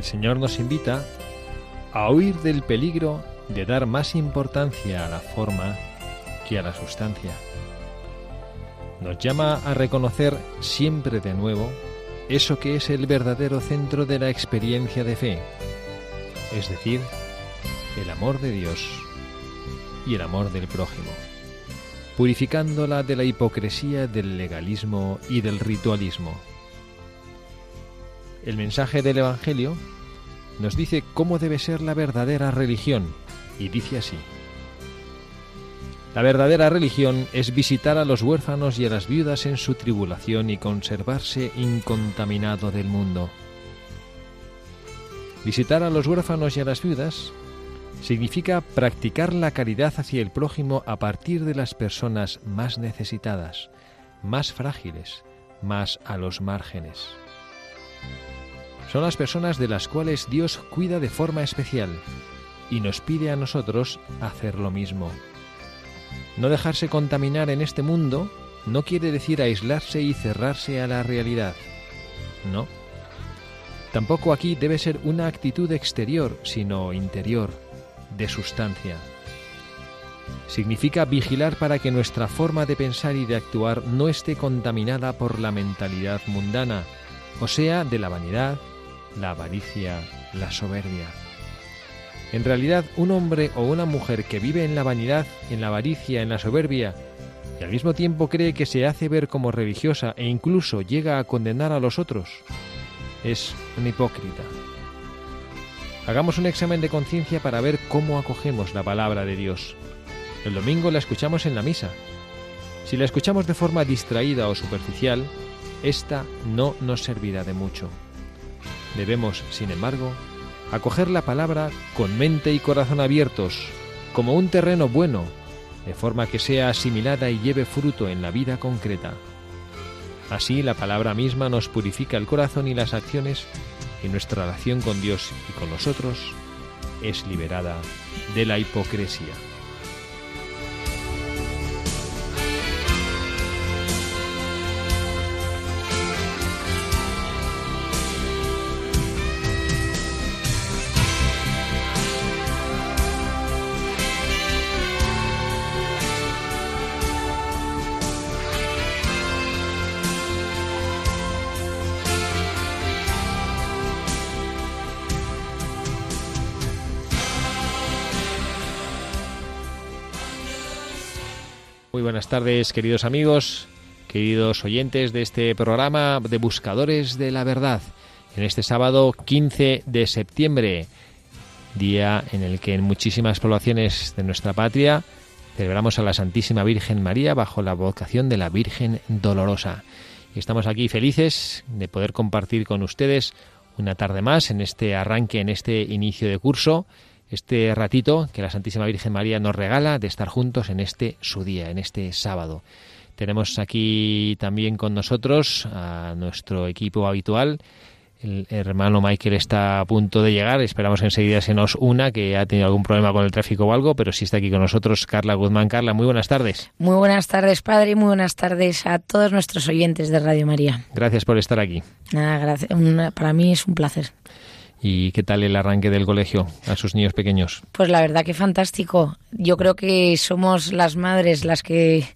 El Señor nos invita a huir del peligro de dar más importancia a la forma que a la sustancia. Nos llama a reconocer siempre de nuevo eso que es el verdadero centro de la experiencia de fe, es decir, el amor de Dios y el amor del prójimo, purificándola de la hipocresía del legalismo y del ritualismo. El mensaje del Evangelio nos dice cómo debe ser la verdadera religión y dice así. La verdadera religión es visitar a los huérfanos y a las viudas en su tribulación y conservarse incontaminado del mundo. Visitar a los huérfanos y a las viudas significa practicar la caridad hacia el prójimo a partir de las personas más necesitadas, más frágiles, más a los márgenes son las personas de las cuales Dios cuida de forma especial y nos pide a nosotros hacer lo mismo. No dejarse contaminar en este mundo no quiere decir aislarse y cerrarse a la realidad. No. Tampoco aquí debe ser una actitud exterior, sino interior, de sustancia. Significa vigilar para que nuestra forma de pensar y de actuar no esté contaminada por la mentalidad mundana, o sea, de la vanidad, la avaricia, la soberbia. En realidad, un hombre o una mujer que vive en la vanidad, en la avaricia, en la soberbia, y al mismo tiempo cree que se hace ver como religiosa e incluso llega a condenar a los otros, es un hipócrita. Hagamos un examen de conciencia para ver cómo acogemos la palabra de Dios. El domingo la escuchamos en la misa. Si la escuchamos de forma distraída o superficial, esta no nos servirá de mucho. Debemos, sin embargo, acoger la palabra con mente y corazón abiertos, como un terreno bueno, de forma que sea asimilada y lleve fruto en la vida concreta. Así la palabra misma nos purifica el corazón y las acciones y nuestra relación con Dios y con los otros es liberada de la hipocresía. Tardes, queridos amigos, queridos oyentes de este programa de Buscadores de la Verdad. En este sábado 15 de septiembre, día en el que en muchísimas poblaciones de nuestra patria celebramos a la Santísima Virgen María bajo la vocación de la Virgen Dolorosa. Y estamos aquí felices de poder compartir con ustedes una tarde más en este arranque, en este inicio de curso este ratito que la Santísima Virgen María nos regala de estar juntos en este su día, en este sábado. Tenemos aquí también con nosotros a nuestro equipo habitual, El hermano Michael está a punto de llegar, esperamos enseguida se nos una, que ha tenido algún problema con el tráfico o algo, pero sí está aquí con nosotros Carla Guzmán. Carla, muy buenas tardes. Muy buenas tardes, padre, y muy buenas tardes a todos nuestros oyentes de Radio María. Gracias por estar aquí. Nada, gracias. para mí es un placer. ¿Y qué tal el arranque del colegio a sus niños pequeños? Pues la verdad que fantástico. Yo creo que somos las madres las que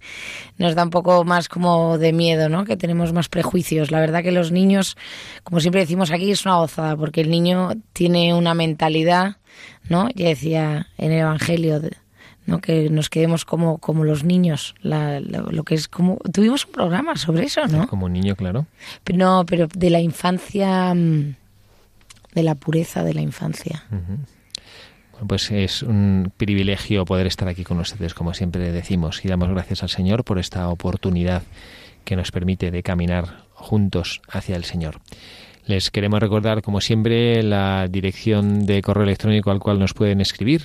nos da un poco más como de miedo, ¿no? Que tenemos más prejuicios. La verdad que los niños, como siempre decimos aquí, es una gozada porque el niño tiene una mentalidad, ¿no? Ya decía en el Evangelio, ¿no? que nos quedemos como, como los niños, lo que es como... Tuvimos un programa sobre eso, ¿no? Como niño, claro. no, pero de la infancia mm, de la pureza de la infancia. Bueno, pues es un privilegio poder estar aquí con ustedes, como siempre decimos, y damos gracias al Señor por esta oportunidad que nos permite de caminar juntos hacia el Señor. Les queremos recordar, como siempre, la dirección de correo electrónico al cual nos pueden escribir.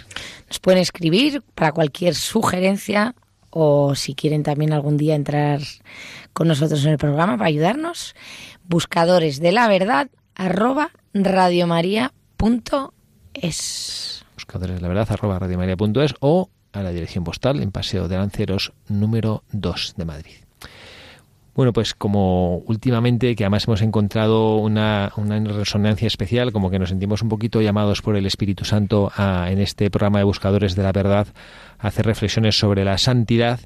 Nos pueden escribir para cualquier sugerencia o si quieren también algún día entrar con nosotros en el programa para ayudarnos. Buscadores de la verdad arroba radiomaria.es. Buscadores la verdad, arroba radiomaria.es o a la dirección postal en Paseo de Lanceros número 2 de Madrid. Bueno, pues como últimamente, que además hemos encontrado una, una, resonancia especial, como que nos sentimos un poquito llamados por el Espíritu Santo a, en este programa de Buscadores de la Verdad a hacer reflexiones sobre la santidad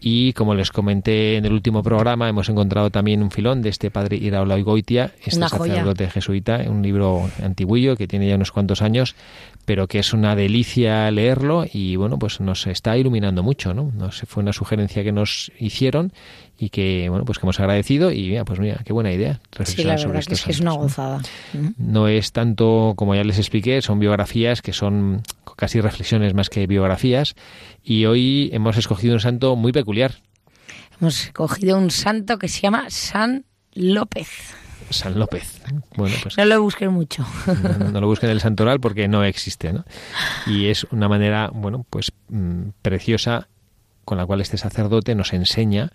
y como les comenté en el último programa, hemos encontrado también un filón de este padre Iraola Goitia, este sacerdote jesuita, un libro antiguillo que tiene ya unos cuantos años, pero que es una delicia leerlo y bueno, pues nos está iluminando mucho, ¿no? Nos, fue una sugerencia que nos hicieron y que bueno, pues que hemos agradecido y mira, pues mira, qué buena idea. Sí, la verdad que es, que es una gozada. ¿no? es tanto, como ya les expliqué, son biografías que son casi reflexiones más que biografías y hoy hemos escogido un santo muy peculiar. Hemos escogido un santo que se llama San López. San López. Bueno, pues, no lo busquen mucho. No, lo busquen en el santoral porque no existe, ¿no? Y es una manera, bueno, pues mm, preciosa con la cual este sacerdote nos enseña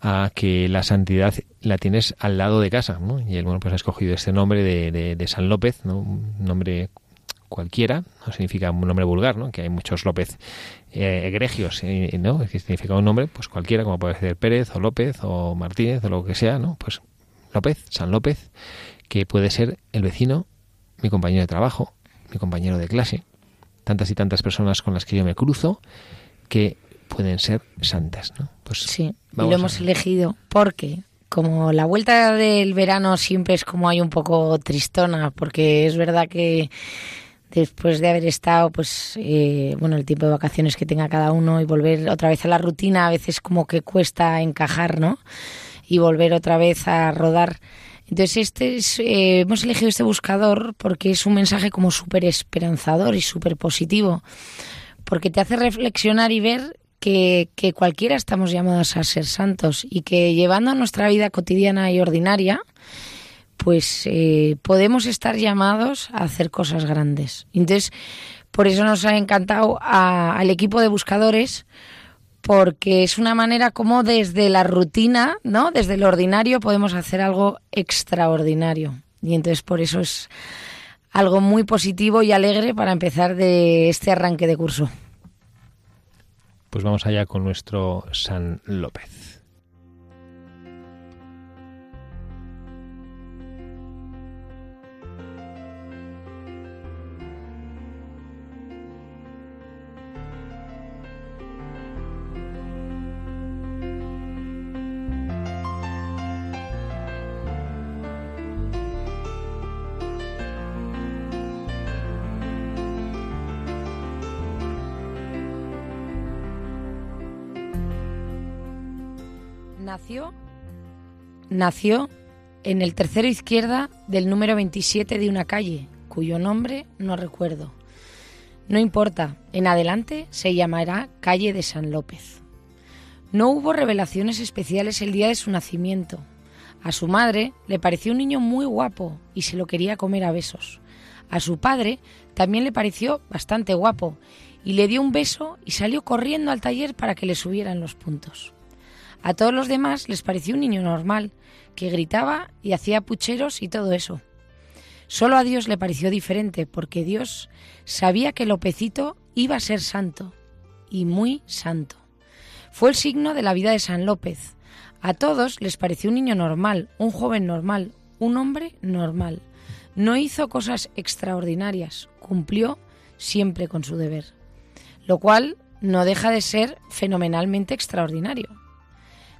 a que la santidad la tienes al lado de casa, ¿no? Y él, bueno, pues ha escogido este nombre de, San López, ¿no? Un nombre cualquiera, no significa un nombre vulgar, ¿no? Que hay muchos López eh, egregios, eh, ¿no? Que significa un nombre, pues cualquiera, como puede ser Pérez o López o Martínez o lo que sea, ¿no? Pues López, San López, que puede ser el vecino, mi compañero de trabajo, mi compañero de clase, tantas y tantas personas con las que yo me cruzo que pueden ser santas, ¿no? Pues sí, y lo hemos elegido porque como la vuelta del verano siempre es como hay un poco tristona, porque es verdad que después de haber estado, pues, eh, bueno, el tiempo de vacaciones que tenga cada uno y volver otra vez a la rutina, a veces como que cuesta encajar, ¿no? y volver otra vez a rodar. Entonces, este es, eh, hemos elegido este buscador porque es un mensaje como súper esperanzador y súper positivo, porque te hace reflexionar y ver que, que, cualquiera estamos llamados a ser santos y que llevando a nuestra vida cotidiana y ordinaria, pues eh, podemos estar llamados a hacer cosas grandes. Entonces, por eso nos ha encantado al equipo de buscadores, porque es una manera como desde la rutina, ¿no? Desde lo ordinario podemos hacer algo extraordinario. Y entonces por eso es algo muy positivo y alegre para empezar de este arranque de curso. Pues vamos allá con nuestro San López. Nació en el tercero izquierda del número 27 de una calle, cuyo nombre no recuerdo. No importa, en adelante se llamará calle de San López. No hubo revelaciones especiales el día de su nacimiento. A su madre le pareció un niño muy guapo y se lo quería comer a besos. A su padre también le pareció bastante guapo y le dio un beso y salió corriendo al taller para que le subieran los puntos. A todos los demás les pareció un niño normal, que gritaba y hacía pucheros y todo eso. Solo a Dios le pareció diferente porque Dios sabía que Lopecito iba a ser santo y muy santo. Fue el signo de la vida de San López. A todos les pareció un niño normal, un joven normal, un hombre normal. No hizo cosas extraordinarias, cumplió siempre con su deber, lo cual no deja de ser fenomenalmente extraordinario.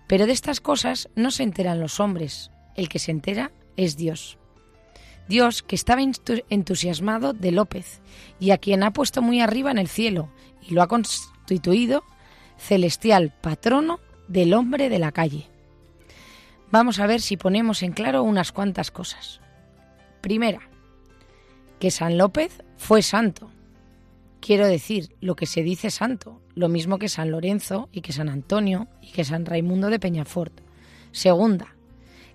Pero de estas cosas no se enteran los hombres, el que se entera es Dios. Dios que estaba entusiasmado de López y a quien ha puesto muy arriba en el cielo y lo ha constituido celestial patrono del hombre de la calle. Vamos a ver si ponemos en claro unas cuantas cosas. Primera, que San López fue santo. Quiero decir, lo que se dice santo, lo mismo que San Lorenzo y que San Antonio y que San Raimundo de Peñafort. Segunda,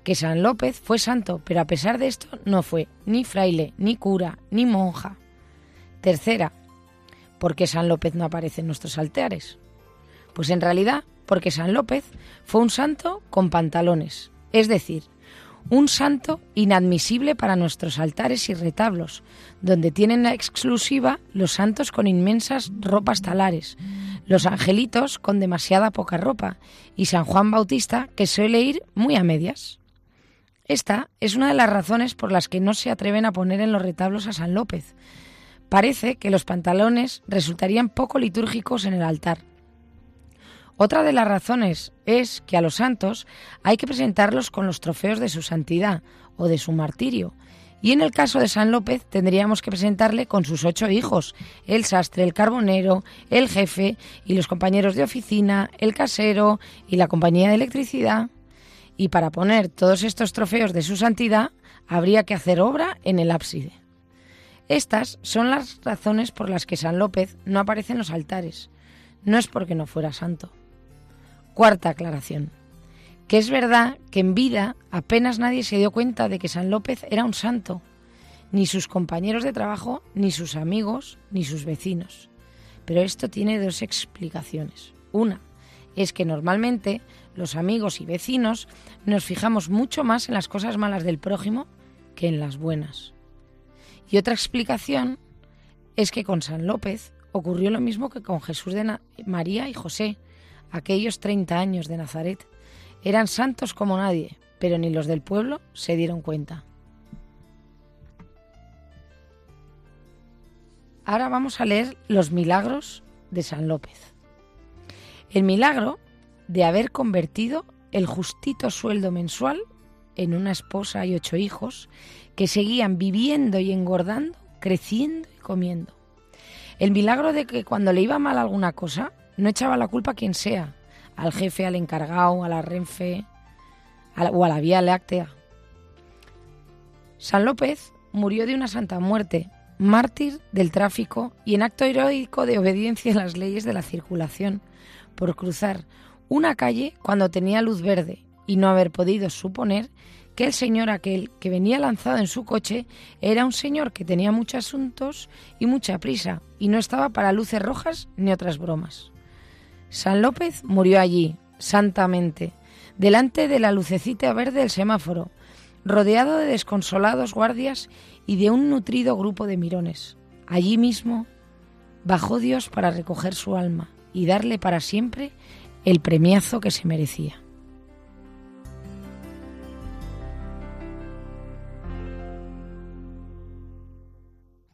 que San López fue santo, pero a pesar de esto no fue ni fraile, ni cura, ni monja. Tercera, ¿por qué San López no aparece en nuestros altares? Pues en realidad porque San López fue un santo con pantalones, es decir, un santo inadmisible para nuestros altares y retablos, donde tienen la exclusiva los santos con inmensas ropas talares, los angelitos con demasiada poca ropa y San Juan Bautista que suele ir muy a medias. Esta es una de las razones por las que no se atreven a poner en los retablos a San López. Parece que los pantalones resultarían poco litúrgicos en el altar. Otra de las razones es que a los santos hay que presentarlos con los trofeos de su santidad o de su martirio. Y en el caso de San López tendríamos que presentarle con sus ocho hijos, el sastre, el carbonero, el jefe y los compañeros de oficina, el casero y la compañía de electricidad. Y para poner todos estos trofeos de su santidad habría que hacer obra en el ábside. Estas son las razones por las que San López no aparece en los altares. No es porque no fuera santo. Cuarta aclaración. Que es verdad que en vida apenas nadie se dio cuenta de que San López era un santo, ni sus compañeros de trabajo, ni sus amigos, ni sus vecinos. Pero esto tiene dos explicaciones. Una es que normalmente los amigos y vecinos nos fijamos mucho más en las cosas malas del prójimo que en las buenas. Y otra explicación es que con San López ocurrió lo mismo que con Jesús de María y José, aquellos 30 años de Nazaret. Eran santos como nadie, pero ni los del pueblo se dieron cuenta. Ahora vamos a leer los milagros de San López. El milagro de haber convertido el justito sueldo mensual en una esposa y ocho hijos que seguían viviendo y engordando, creciendo y comiendo. El milagro de que cuando le iba mal alguna cosa, no echaba la culpa a quien sea, al jefe, al encargado, a la Renfe o a la Vía Láctea. San López murió de una santa muerte, mártir del tráfico y en acto heroico de obediencia a las leyes de la circulación, por cruzar una calle cuando tenía luz verde y no haber podido suponer que el señor aquel que venía lanzado en su coche era un señor que tenía muchos asuntos y mucha prisa y no estaba para luces rojas ni otras bromas. San López murió allí, santamente, delante de la lucecita verde del semáforo, rodeado de desconsolados guardias y de un nutrido grupo de mirones. Allí mismo bajó Dios para recoger su alma y darle para siempre el premiazo que se merecía.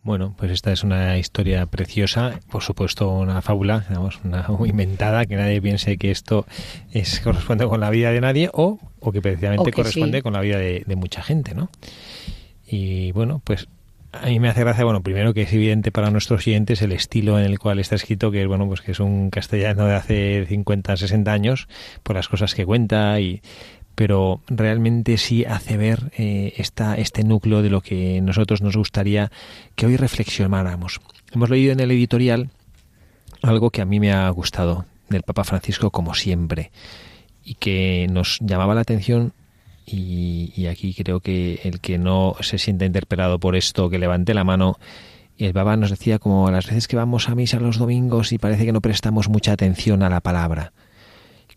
Bueno, pues esta es una historia preciosa, por supuesto una fábula, digamos, una inventada, que nadie piense que esto es corresponde con la vida de nadie o, o que precisamente corresponde con la vida de, mucha gente, ¿no? Y bueno, pues a mí me hace gracia, bueno, primero que es evidente para nuestros oyentes el estilo en el cual está escrito, que es, bueno, pues que es un castellano de hace 50, 60 años, por las cosas que cuenta y pero realmente sí hace ver eh, este núcleo de lo que nosotros nos gustaría que hoy reflexionáramos. Hemos leído en el editorial algo que a mí me ha gustado del Papa Francisco como siempre y que nos llamaba la atención y, y, aquí creo que el que no se sienta interpelado por esto, que levante la mano. Y el Papa nos decía como las veces que vamos a misa los domingos y parece que no prestamos mucha atención a la palabra.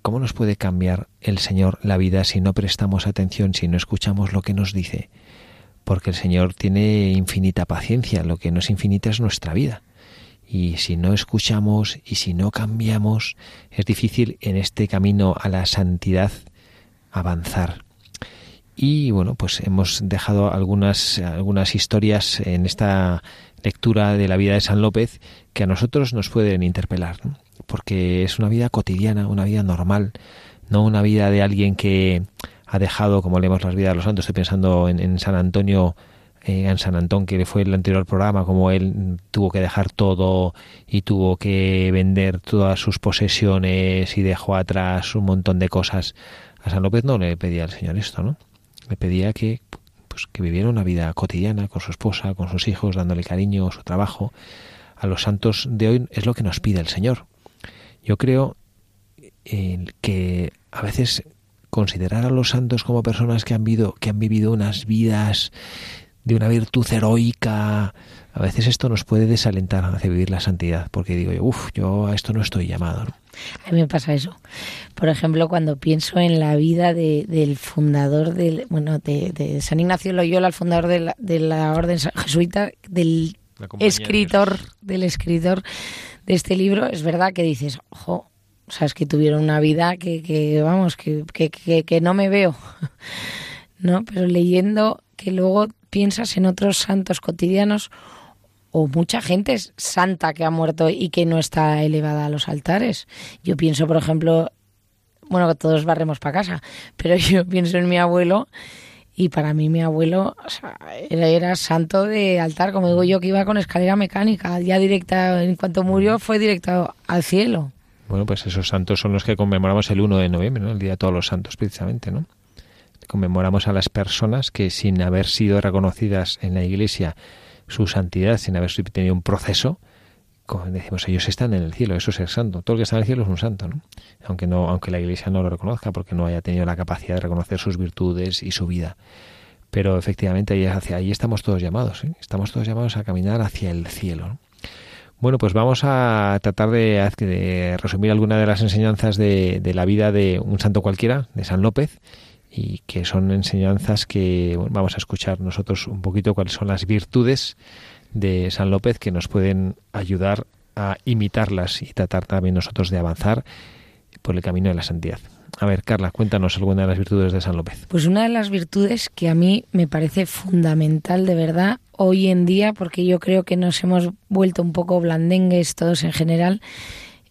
¿Cómo nos puede cambiar el Señor la vida si no prestamos atención, si no escuchamos lo que nos dice? porque el Señor tiene infinita paciencia, lo que no es infinita es nuestra vida. Y si no escuchamos y si no cambiamos, es difícil en este camino a la santidad avanzar. Y bueno, pues hemos dejado algunas, algunas historias en esta lectura de la vida de San López que a nosotros nos pueden interpelar, porque es una vida cotidiana, una vida normal, no una vida de alguien que ha dejado, como leemos las vidas de los santos, estoy pensando en, San Antonio, eh, en San Antón, que fue el anterior programa, como él tuvo que dejar todo y tuvo que vender todas sus posesiones y dejó atrás un montón de cosas. A San López no le pedía al Señor esto, ¿no? Le pedía que, pues, que viviera una vida cotidiana con su esposa, con sus hijos, dándole cariño, su trabajo. A los santos de hoy es lo que nos pide el Señor. Yo creo eh, que a veces considerar a los santos como personas que han vivido, que han vivido unas vidas de una virtud heroica, a veces esto nos puede desalentar hacia vivir la santidad, porque digo yo, uff, yo a esto no estoy llamado. A mí me pasa eso. Por ejemplo, cuando pienso en la vida del fundador del, bueno, de, San Ignacio Loyola, el fundador de la, de la orden jesuita, del escritor, del escritor de este libro, es verdad que dices, ojo, o sea, es que tuvieron una vida que, que vamos, que, que, que, no me veo, ¿no? Pero leyendo que luego piensas en otros santos cotidianos o mucha gente santa que ha muerto y que no está elevada a los altares. Yo pienso, por ejemplo, bueno, que todos barremos para casa, pero yo pienso en mi abuelo y para mí mi abuelo era, era, santo de altar, como digo yo, que iba con escalera mecánica, ya directa, en cuanto murió fue directo al cielo. Bueno, pues esos santos son los que conmemoramos el 1 de noviembre, ¿no? el Día de Todos los Santos, precisamente, ¿no? Conmemoramos a las personas que sin haber sido reconocidas en la Iglesia su santidad, sin haber tenido un proceso, decimos, ellos están en el cielo, eso es ser santo. Todo el que está en el cielo es un santo, ¿no? Aunque no, aunque la Iglesia no lo reconozca, porque no haya tenido la capacidad de reconocer sus virtudes y su vida. Pero efectivamente ahí, hacia ahí estamos todos llamados, ¿eh? estamos todos llamados a caminar hacia el cielo. ¿no? Bueno, pues vamos a tratar de, resumir algunas de las enseñanzas de, la vida de un santo cualquiera, de San López, y que son enseñanzas que vamos a escuchar nosotros un poquito cuáles son las virtudes de San López que nos pueden ayudar a imitarlas y tratar también nosotros de avanzar por el camino de la santidad. A ver, Carla, cuéntanos alguna de las virtudes de San López. Pues una de las virtudes que a mí me parece fundamental de verdad hoy en día, porque yo creo que nos hemos vuelto un poco blandengues todos en general,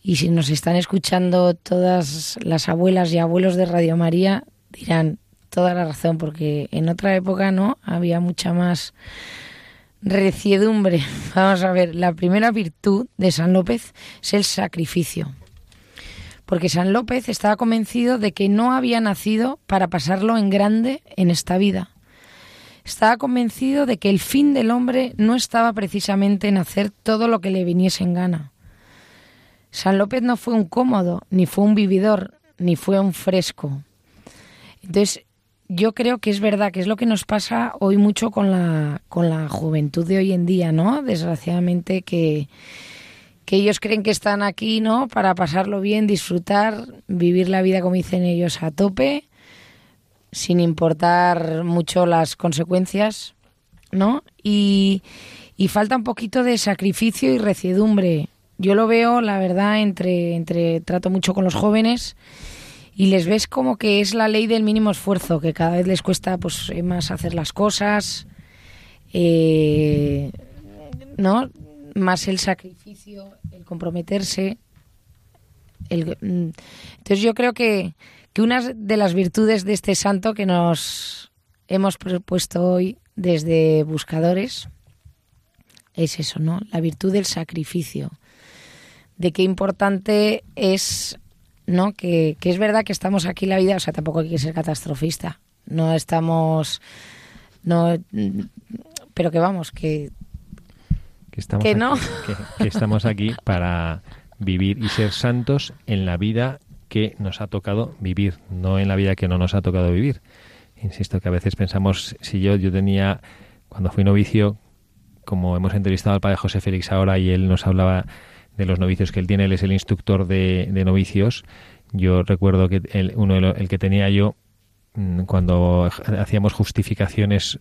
y si nos están escuchando todas las abuelas y abuelos de Radio María, dirán toda la razón, porque en otra época no había mucha más reciedumbre. Vamos a ver, la primera virtud de San López es el sacrificio porque San López estaba convencido de que no había nacido para pasarlo en grande en esta vida. Estaba convencido de que el fin del hombre no estaba precisamente en hacer todo lo que le viniese en gana. San López no fue un cómodo, ni fue un vividor, ni fue un fresco. Entonces, yo creo que es verdad que es lo que nos pasa hoy mucho con la, con la juventud de hoy en día, ¿no? Desgraciadamente que, que ellos creen que están aquí, ¿no? Para pasarlo bien, disfrutar, vivir la vida como dicen ellos a tope, sin importar mucho las consecuencias, ¿no? Y, y falta un poquito de sacrificio y reciedumbre. Yo lo veo, la verdad, entre, entre trato mucho con los jóvenes y les ves como que es la ley del mínimo esfuerzo, que cada vez les cuesta pues más hacer las cosas, eh, ¿no? Más el sacrificio, comprometerse. El, mm, entonces yo creo que, que una de las virtudes de este santo que nos hemos propuesto hoy desde buscadores es eso, ¿no? La virtud del sacrificio. De qué importante es, ¿no? Que, que es verdad que estamos aquí la vida, o sea, tampoco hay que ser catastrofista. No estamos. No, pero que vamos, que que estamos, aquí, que, estamos aquí para vivir y ser santos en la vida que nos ha tocado vivir, no en la vida que no nos ha tocado vivir. Insisto que a veces pensamos, si yo, yo tenía, cuando fui novicio, como hemos entrevistado al padre José Félix ahora y él nos hablaba de los novicios que él tiene, él es el instructor de, novicios, yo recuerdo que el, uno el que tenía yo mm, cuando hacíamos justificaciones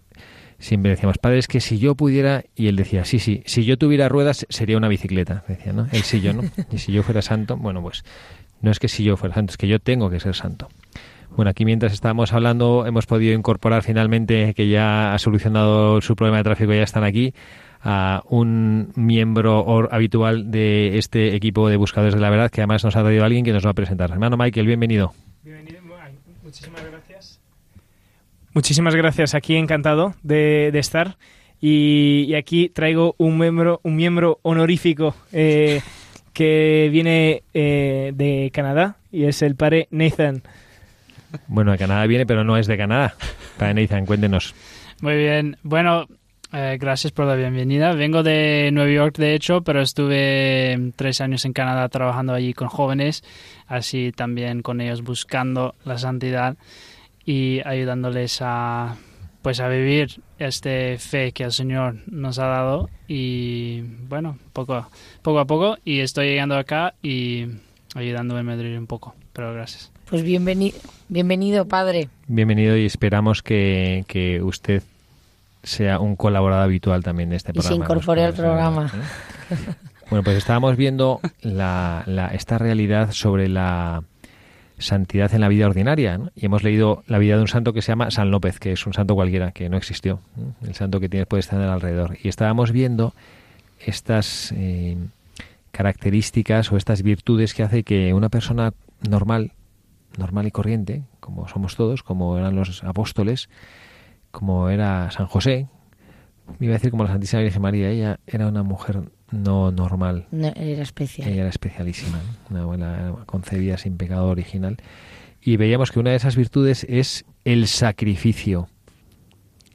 siempre decíamos, padre, es que si yo pudiera, y él decía, sí, sí, si yo tuviera ruedas sería una bicicleta, decía, ¿no? Él sí, yo no. Y si yo fuera santo, bueno, pues no es que si yo fuera santo, es que yo tengo que ser santo. Bueno, aquí mientras estábamos hablando hemos podido incorporar finalmente, que ya ha solucionado su problema de tráfico, ya están aquí, a un miembro habitual de este equipo de buscadores de la verdad, que además nos ha traído alguien que nos va a presentar. Hermano Michael, bienvenido. Bienvenido, muchísimas gracias. Muchísimas gracias, aquí encantado de, estar. Y, aquí traigo un miembro, un miembro honorífico eh, que viene eh, de Canadá y es el padre Nathan. Bueno, de Canadá viene, pero no es de Canadá. Padre Nathan, cuéntenos. Muy bien. Bueno, eh, gracias por la bienvenida. Vengo de Nueva York, de hecho, pero estuve tres años en Canadá trabajando allí con jóvenes, así también con ellos buscando la santidad y ayudándoles a pues a vivir este fe que el Señor nos ha dado y bueno, poco, poco a poco y estoy llegando acá y ayudándome a Madrid un poco, pero gracias. Pues bienvenido, bienvenido padre. Bienvenido y esperamos que, que usted sea un colaborador habitual también de este programa. Y se incorpore al programa. ¿eh? Bueno, pues estábamos viendo la, esta realidad sobre la santidad en la vida ordinaria y hemos leído la vida de un santo que se llama San López, que es un santo cualquiera, que no existió, el santo que tienes puede estar alrededor. Y estábamos viendo estas eh, características o estas virtudes que hace que una persona normal, normal y corriente, como somos todos, como eran los apóstoles, como era San José, me iba a decir como la Santísima Virgen María, ella era una mujer no normal. era especial. Ella era especialísima, una abuela concebida sin pecado original. Y veíamos que una de esas virtudes es el sacrificio.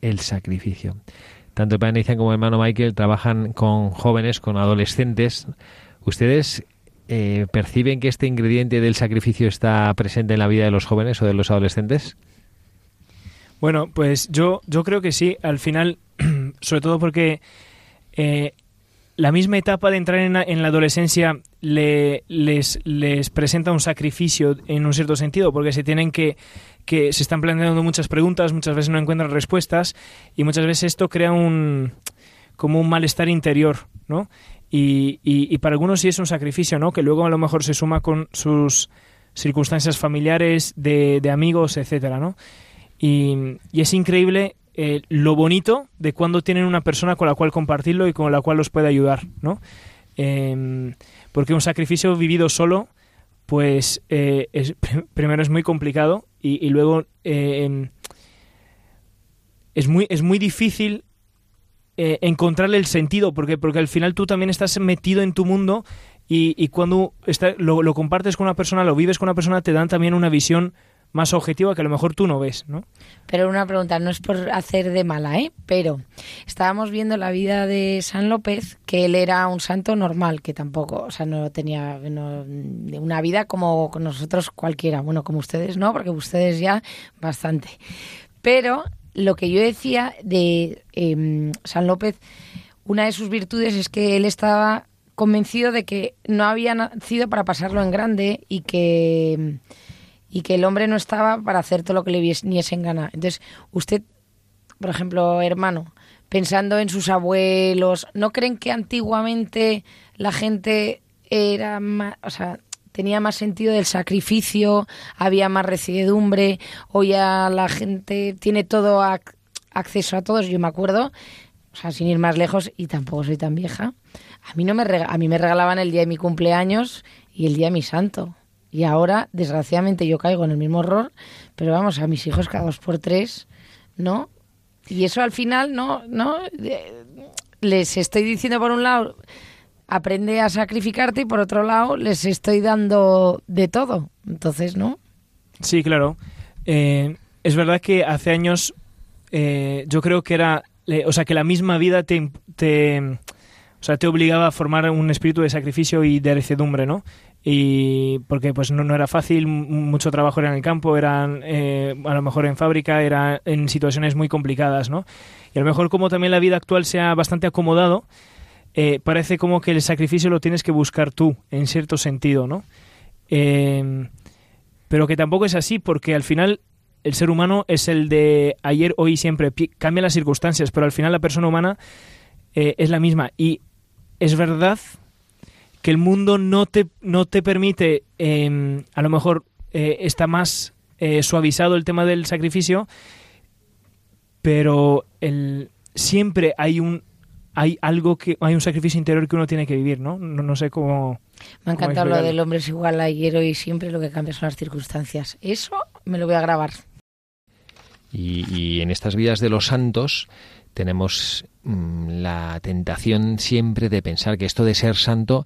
El sacrificio. Tanto el padre como el hermano Michael trabajan con jóvenes, con adolescentes. ¿Ustedes eh, perciben que este ingrediente del sacrificio está presente en la vida de los jóvenes o de los adolescentes? Bueno, pues yo, yo creo que sí, al final, sobre todo porque eh, la misma etapa de entrar en la, adolescencia les, les presenta un sacrificio en un cierto sentido, porque se tienen que, que se están planteando muchas preguntas, muchas veces no encuentran respuestas y muchas veces esto crea un como un malestar interior, ¿no? Y, y, para algunos sí es un sacrificio, ¿no? Que luego a lo mejor se suma con sus circunstancias familiares, de, de amigos, etcétera, ¿no? Y, es increíble eh, lo bonito de cuando tienen una persona con la cual compartirlo y con la cual los puede ayudar, ¿no? Em, porque un sacrificio vivido solo, pues eh, es, primero es muy complicado y, luego em, es, muy, es muy difícil eh, encontrarle el sentido, porque, porque al final tú también estás metido en tu mundo y, cuando lo, lo, compartes con una persona, lo vives con una persona, te dan también una visión más objetiva que a lo mejor tú no ves, ¿no? Pero una pregunta, no es por hacer de mala, ¿eh? Pero estábamos viendo la vida de San López, que él era un santo normal, que tampoco, o sea, no tenía una vida como nosotros cualquiera, bueno, como ustedes no, porque ustedes ya bastante. Pero lo que yo decía de em, San López, una de sus virtudes es que él estaba convencido de que no había nacido para pasarlo en grande y que y que el hombre no estaba para hacer todo lo que le viniese en gana. Entonces, usted, por ejemplo, hermano, pensando en sus abuelos, ¿no creen que antiguamente la gente era más, o sea, tenía más sentido del sacrificio, había más recidumbre, hoy ya la gente tiene todo acceso a todos, yo me acuerdo, o sea, sin ir más lejos y tampoco soy tan vieja. A mí no me a mí me regalaban el día de mi cumpleaños y el día de mi santo. Y ahora, desgraciadamente, yo caigo en el mismo error, pero vamos, a mis hijos cada dos por tres, ¿no? Y eso al final, ¿no? ¿no? Les estoy diciendo por un lado, aprende a sacrificarte y por otro lado les estoy dando de todo. Entonces, ¿no? Sí, claro. Eh, es verdad que hace años eh, yo creo que era, o sea, que la misma vida te, o sea, te obligaba a formar un espíritu de sacrificio y de recedumbre, ¿no? Y porque pues no, no, era fácil, mucho trabajo era en el campo, eran eh, a lo mejor en fábrica, era en situaciones muy complicadas, ¿no? Y a lo mejor como también la vida actual se ha bastante acomodado, eh, parece como que el sacrificio lo tienes que buscar tú, en cierto sentido, ¿no? Em, pero que tampoco es así, porque al final el ser humano es el de ayer, hoy y siempre. Cambian las circunstancias, pero al final la persona humana eh, es la misma. Y es verdad que el mundo no te, no te permite, em, a lo mejor eh, está más eh, suavizado el tema del sacrificio, pero el, siempre hay un hay algo que hay un sacrificio interior que uno tiene que vivir, ¿no? No, sé cómo. Me ha encantado lo del hombre es igual ayer hoy siempre lo que cambia son las circunstancias. Eso me lo voy a grabar. Y, en estas vidas de los santos tenemos mm, la tentación siempre de pensar que esto de ser santo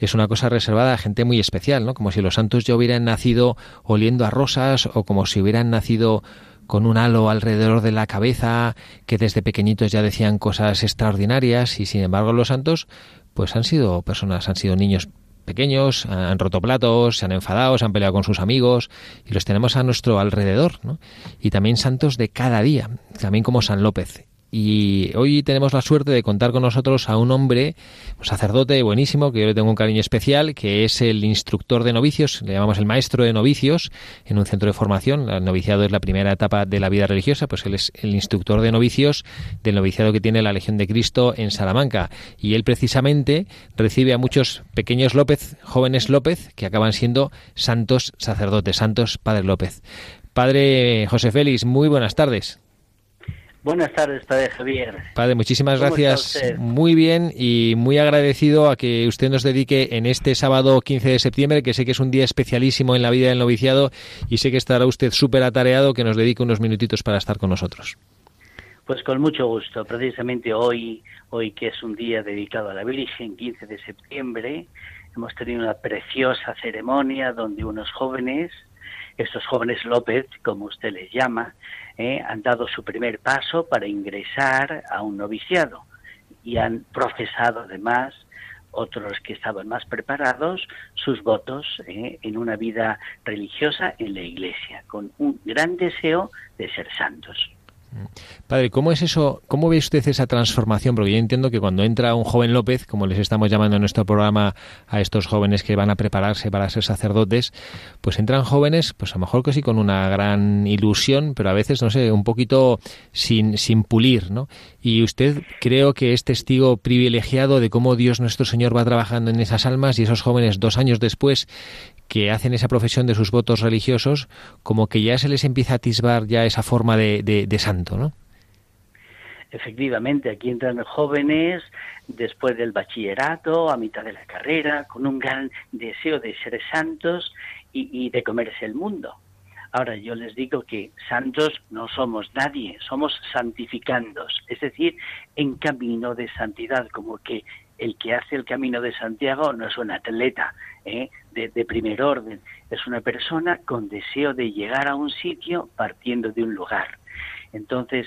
es una cosa reservada a gente muy especial, ¿no? Como si los santos ya hubieran nacido oliendo a rosas o como si hubieran nacido con un halo alrededor de la cabeza, que desde pequeñitos ya decían cosas extraordinarias y sin embargo los santos pues han sido personas, han sido niños pequeños, han roto platos, se han enfadado, se han peleado con sus amigos y los tenemos a nuestro alrededor, ¿no? Y también santos de cada día, también como San López. Y hoy tenemos la suerte de contar con nosotros a un hombre, un sacerdote buenísimo, que yo le tengo un cariño especial, que es el instructor de novicios, le llamamos el maestro de novicios en un centro de formación. El noviciado es la primera etapa de la vida religiosa, pues él es el instructor de novicios del noviciado que tiene la Legión de Cristo en Salamanca. Y él precisamente recibe a muchos pequeños López, jóvenes López, que acaban siendo santos sacerdotes, santos Padre López. Padre José Félix, muy buenas tardes. Buenas tardes, Padre Javier. Padre, muchísimas gracias. Muy bien y muy agradecido a que usted nos dedique en este sábado 15 de septiembre, que sé que es un día especialísimo en la vida del noviciado y sé que estará usted súper atareado, que nos dedique unos minutitos para estar con nosotros. Pues con mucho gusto. Precisamente hoy, hoy que es un día dedicado a la Virgen, 15 de septiembre, hemos tenido una preciosa ceremonia donde unos jóvenes, estos jóvenes López, como usted les llama, eh, han dado su primer paso para ingresar a un noviciado y han profesado además otros que estaban más preparados sus votos eh, en una vida religiosa en la iglesia, con un gran deseo de ser santos. Padre, ¿cómo es eso? ¿Cómo ve usted esa transformación? Porque yo entiendo que cuando entra un joven López, como les estamos llamando en nuestro programa a estos jóvenes que van a prepararse para ser sacerdotes, pues entran jóvenes, pues a lo mejor que sí con una gran ilusión, pero a veces, no sé, un poquito sin, sin pulir, ¿no? Y usted creo que es testigo privilegiado de cómo Dios nuestro Señor va trabajando en esas almas y esos jóvenes dos años después que hacen esa profesión de sus votos religiosos, como que ya se les empieza a atisbar ya esa forma de, de, santo, ¿no? Efectivamente, aquí entran jóvenes después del bachillerato, a mitad de la carrera, con un gran deseo de ser santos y, y, de comerse el mundo. Ahora yo les digo que santos no somos nadie, somos santificandos, es decir, en camino de santidad, como que el que hace el camino de Santiago no es un atleta ¿eh? de, primer orden, es una persona con deseo de llegar a un sitio partiendo de un lugar. Entonces,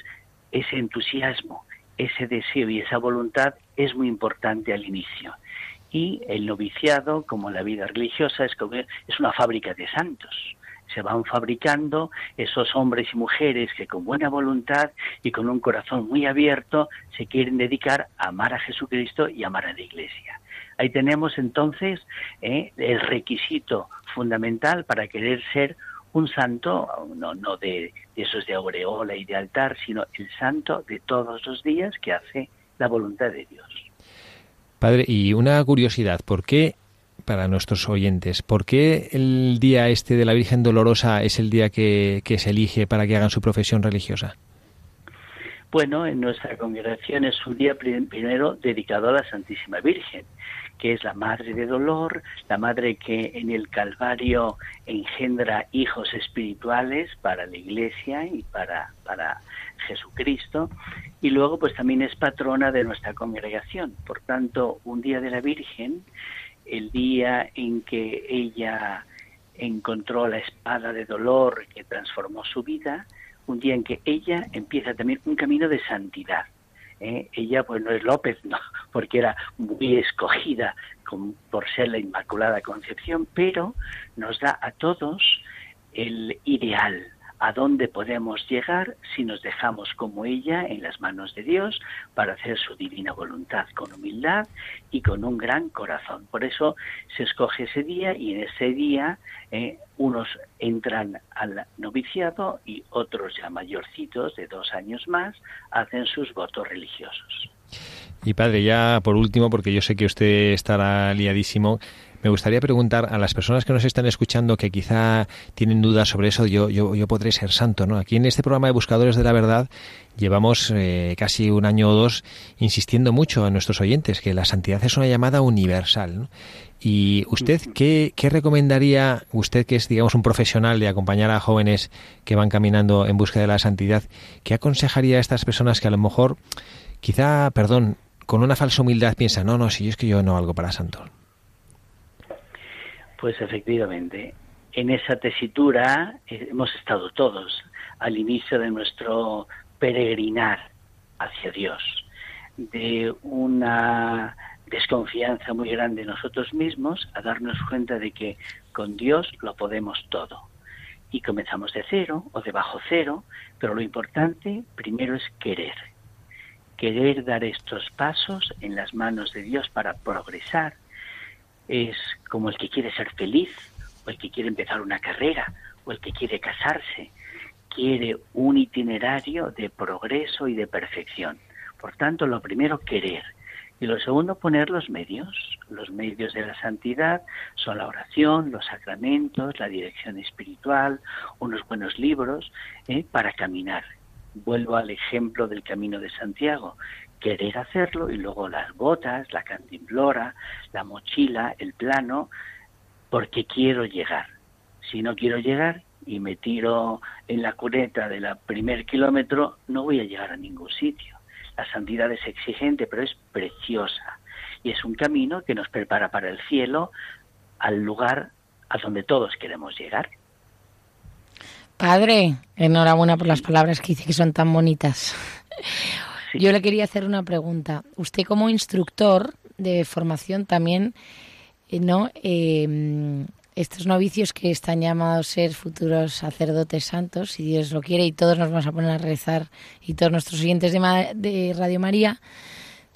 ese entusiasmo, ese deseo y esa voluntad es muy importante al inicio. Y el noviciado, como la vida religiosa, es, es una fábrica de santos se van fabricando esos hombres y mujeres que con buena voluntad y con un corazón muy abierto se quieren dedicar a amar a Jesucristo y amar a la Iglesia. Ahí tenemos entonces eh, el requisito fundamental para querer ser un santo, no, no de, de esos de aureola y de altar, sino el santo de todos los días que hace la voluntad de Dios. Padre, y una curiosidad, ¿por qué para nuestros oyentes. ¿Por qué el día este de la Virgen Dolorosa es el día que, se elige para que hagan su profesión religiosa? Bueno, en nuestra congregación es un día primero dedicado a la Santísima Virgen, que es la madre de dolor, la madre que en el Calvario engendra hijos espirituales para la Iglesia y para, para Jesucristo, y luego pues también es patrona de nuestra congregación. Por tanto, un día de la Virgen el día en que ella encontró la espada de dolor que transformó su vida, un día en que ella empieza también un camino de santidad. ¿Eh? Ella pues no es López, no, porque era muy escogida por ser la Inmaculada Concepción, pero nos da a todos el ideal, a dónde podemos llegar si nos dejamos como ella en las manos de Dios para hacer su divina voluntad con humildad y con un gran corazón. Por eso se escoge ese día y en ese día eh, unos entran al noviciado y otros ya mayorcitos de dos años más hacen sus votos religiosos. Y padre, ya por último, porque yo sé que usted estará liadísimo, me gustaría preguntar a las personas que nos están escuchando que quizá tienen dudas sobre eso, yo, yo, yo podré ser santo, ¿no? Aquí en este programa de Buscadores de la Verdad llevamos eh, casi un año o dos insistiendo mucho a nuestros oyentes que la santidad es una llamada universal. ¿Y usted qué, qué recomendaría, usted que es, digamos, un profesional de acompañar a jóvenes que van caminando en busca de la santidad, qué aconsejaría a estas personas que a lo mejor, quizá, perdón, con una falsa humildad piensan, no, no, si es que yo no valgo para santo? Pues efectivamente, en esa tesitura eh, hemos estado todos al inicio de nuestro peregrinar hacia Dios, de una desconfianza muy grande en nosotros mismos a darnos cuenta de que con Dios lo podemos todo. Y comenzamos de cero o de bajo cero, pero lo importante primero es querer. Querer dar estos pasos en las manos de Dios para progresar es como el que quiere ser feliz, o el que quiere empezar una carrera, o el que quiere casarse. Quiere un itinerario de progreso y de perfección. Por tanto, lo primero, querer. Y lo segundo, poner los medios. Los medios de la santidad son la oración, los sacramentos, la dirección espiritual, unos buenos libros ¿eh? para caminar. Vuelvo al ejemplo del Camino de Santiago querer hacerlo y luego las botas, la cantimplora, la mochila, el plano, porque quiero llegar. Si no quiero llegar y me tiro en la cuneta del primer kilómetro, no voy a llegar a ningún sitio. La santidad es exigente, pero es preciosa. Y es un camino que nos prepara para el cielo, al lugar a donde todos queremos llegar. Padre, enhorabuena por las palabras que dice que son tan bonitas. Yo le quería hacer una pregunta. Usted como instructor de formación también, eh, ¿no? Eh, estos novicios que están llamados a ser futuros sacerdotes santos, si Dios lo quiere, y todos nos vamos a poner a rezar, y todos nuestros oyentes de, Radio María,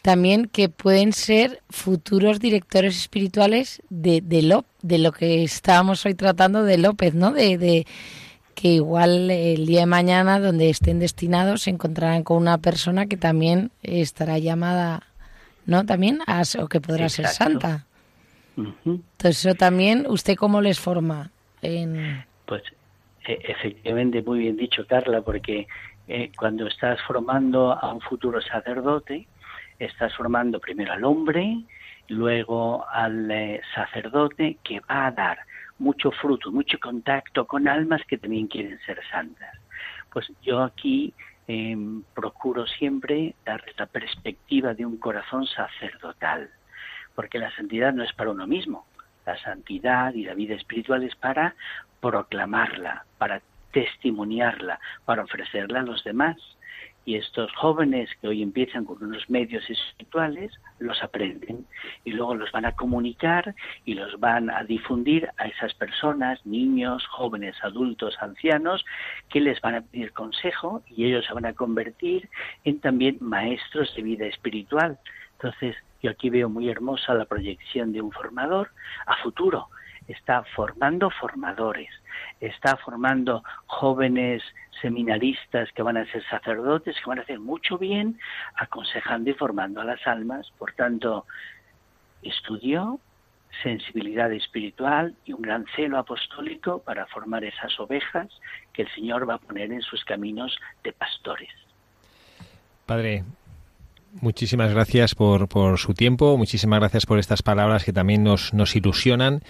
también que pueden ser futuros directores espirituales de, de, de lo que estábamos hoy tratando de López, ¿no? de que igual el día de mañana, donde estén destinados, se encontrarán con una persona que también estará llamada, ¿no? También a, o que podrá ser santa. Entonces, eso también, ¿usted cómo les forma? En... Pues e, efectivamente, muy bien dicho, Carla, porque eh, cuando estás formando a un futuro sacerdote, estás formando primero al hombre, luego al eh, sacerdote que va a dar mucho fruto, mucho contacto con almas que también quieren ser santas. Pues yo aquí em, procuro siempre dar la perspectiva de un corazón sacerdotal, porque la santidad no es para uno mismo, la santidad y la vida espiritual es para proclamarla, para testimoniarla, para ofrecerla a los demás y estos jóvenes que hoy empiezan con unos medios espirituales los aprenden y luego los van a comunicar y los van a difundir a esas personas, niños, jóvenes, adultos, ancianos, que les van a pedir consejo y ellos se van a convertir en también maestros de vida espiritual. Entonces, yo aquí veo muy hermosa la proyección de un formador a futuro. Está formando formadores, está formando jóvenes seminaristas que van a ser sacerdotes, que van a hacer mucho bien aconsejando y formando a las almas. Por tanto, estudió sensibilidad espiritual y un gran celo apostólico para formar esas ovejas que el Señor va a poner en sus caminos de pastores. Padre, muchísimas gracias por, por su tiempo, muchísimas gracias por estas palabras que también nos, nos ilusionan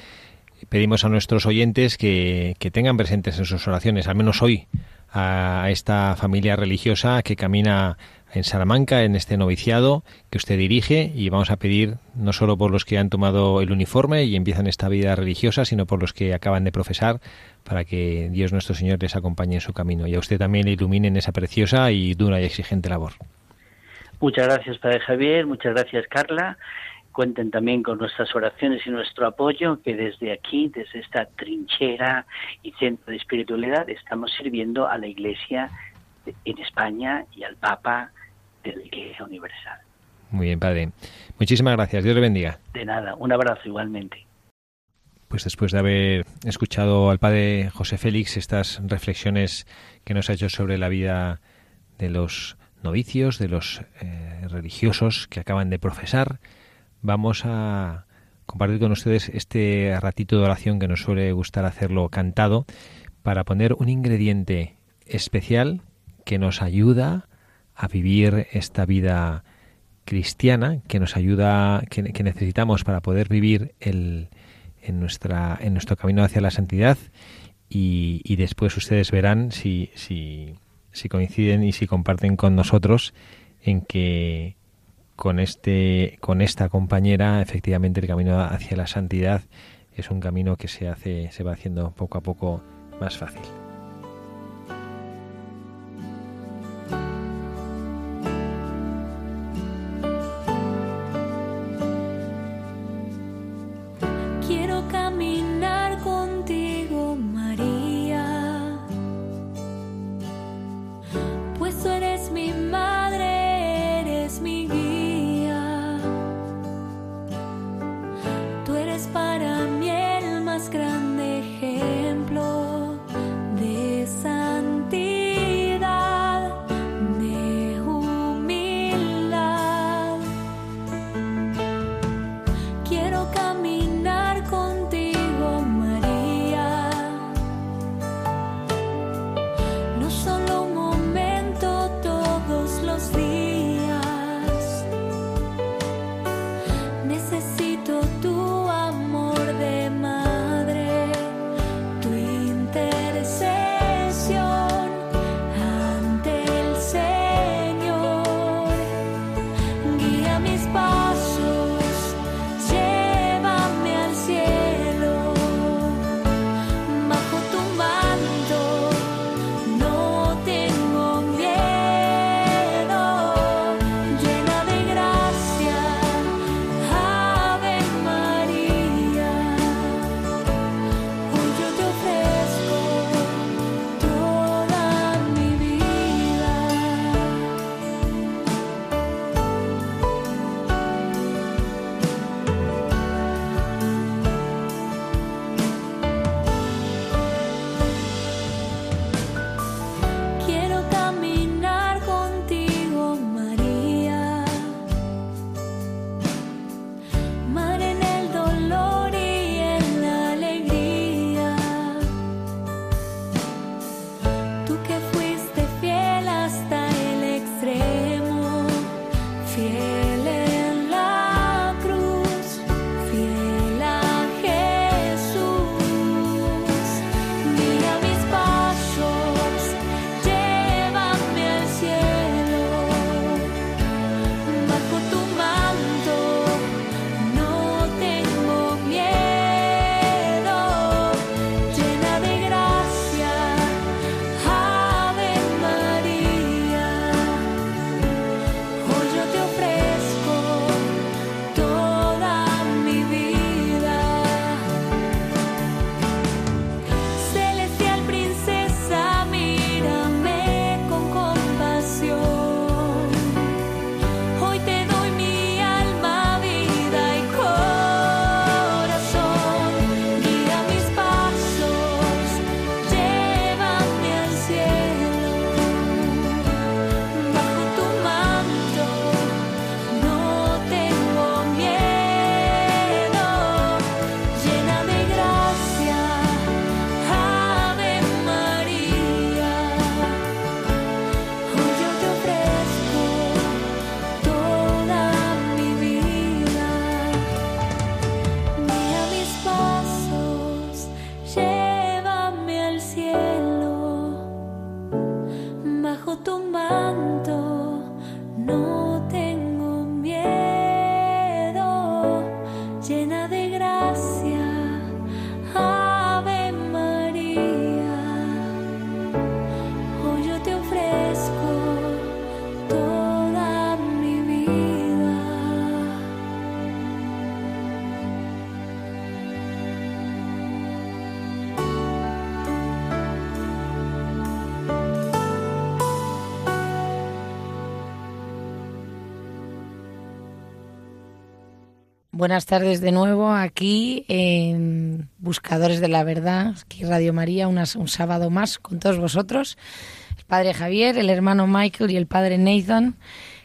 pedimos a nuestros oyentes que, tengan presentes en sus oraciones, al menos hoy, a esta familia religiosa que camina en Salamanca, en este noviciado que usted dirige, y vamos a pedir no solo por los que han tomado el uniforme y empiezan esta vida religiosa, sino por los que acaban de profesar, para que Dios nuestro Señor les acompañe en su camino. Y a usted también le ilumine en esa preciosa y dura y exigente labor. Muchas gracias, Padre Javier, muchas gracias, Carla cuenten también con nuestras oraciones y nuestro apoyo, que desde aquí, desde esta trinchera y centro de espiritualidad, estamos sirviendo a la Iglesia en España y al Papa de la Iglesia Universal. Muy bien, Padre. Muchísimas gracias. Dios le bendiga. De nada. Un abrazo igualmente. Pues después de haber escuchado al Padre José Félix estas reflexiones que nos ha hecho sobre la vida de los novicios, de los eh, religiosos que acaban de profesar, vamos a compartir con ustedes este ratito de oración que nos suele gustar hacerlo cantado para poner un ingrediente especial que nos ayuda a vivir esta vida cristiana, que nos ayuda, que, necesitamos para poder vivir el, en, nuestra, en nuestro camino hacia la santidad. Y, después ustedes verán si, si, si coinciden y si comparten con nosotros en que con este con esta compañera efectivamente el camino hacia la santidad es un camino que se hace se va haciendo poco a poco más fácil. Para mí el más grande Buenas tardes de nuevo aquí en Buscadores de la Verdad, aquí Radio María, un sábado más con todos vosotros. El padre Javier, el hermano Michael y el padre Nathan,